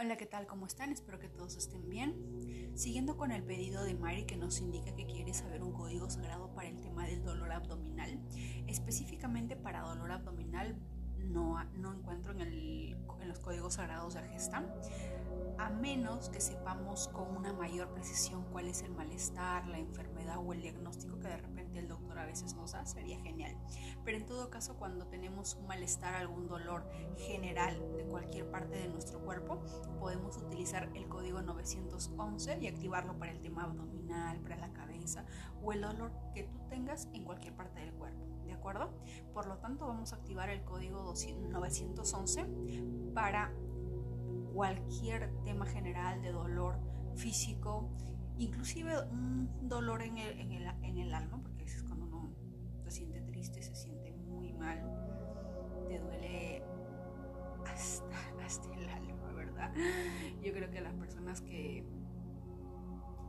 Hola, ¿qué tal? ¿Cómo están? Espero que todos estén bien. Siguiendo con el pedido de Mari que nos indica que quiere saber un código sagrado para el tema del dolor abdominal. Específicamente para dolor abdominal no, no encuentro en, en los códigos sagrados de Gesta a menos que sepamos con una mayor precisión cuál es el malestar, la enfermedad o el diagnóstico que de repente el doctor a veces nos da, sería genial. Pero en todo caso, cuando tenemos un malestar, algún dolor general de cualquier parte de nuestro cuerpo, podemos utilizar el código 911 y activarlo para el tema abdominal, para la cabeza o el dolor que tú tengas en cualquier parte del cuerpo. ¿De acuerdo? Por lo tanto, vamos a activar el código 911 para cualquier tema general de dolor físico, inclusive un dolor en el, en el, en el alma, porque es cuando uno se siente triste, se siente muy mal, te duele hasta, hasta el alma, ¿verdad? Yo creo que las personas que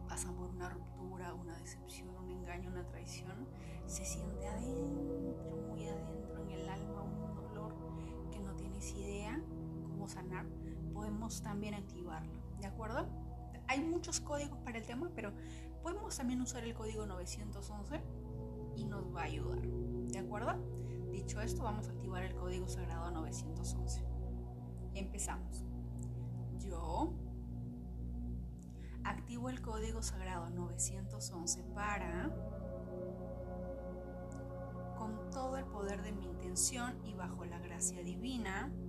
pasan por una ruptura, una decepción, un engaño, una traición, se siente adentro, muy adentro en el alma, un dolor que no tienes idea cómo sanar podemos también activarlo, ¿de acuerdo? Hay muchos códigos para el tema, pero podemos también usar el código 911 y nos va a ayudar, ¿de acuerdo? Dicho esto, vamos a activar el código sagrado 911. Empezamos. Yo activo el código sagrado 911 para, con todo el poder de mi intención y bajo la gracia divina, 911, 911, 911,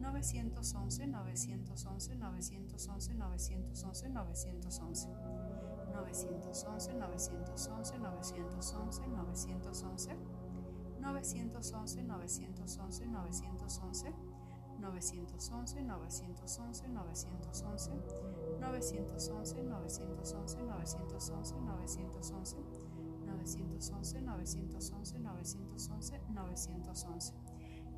911, 911, 911, 911, 911. 911, 911, 911, 911, 911, 911, 911, 911, 911, 911, 911, 911, 911, 911, 911, 911, 911, 911.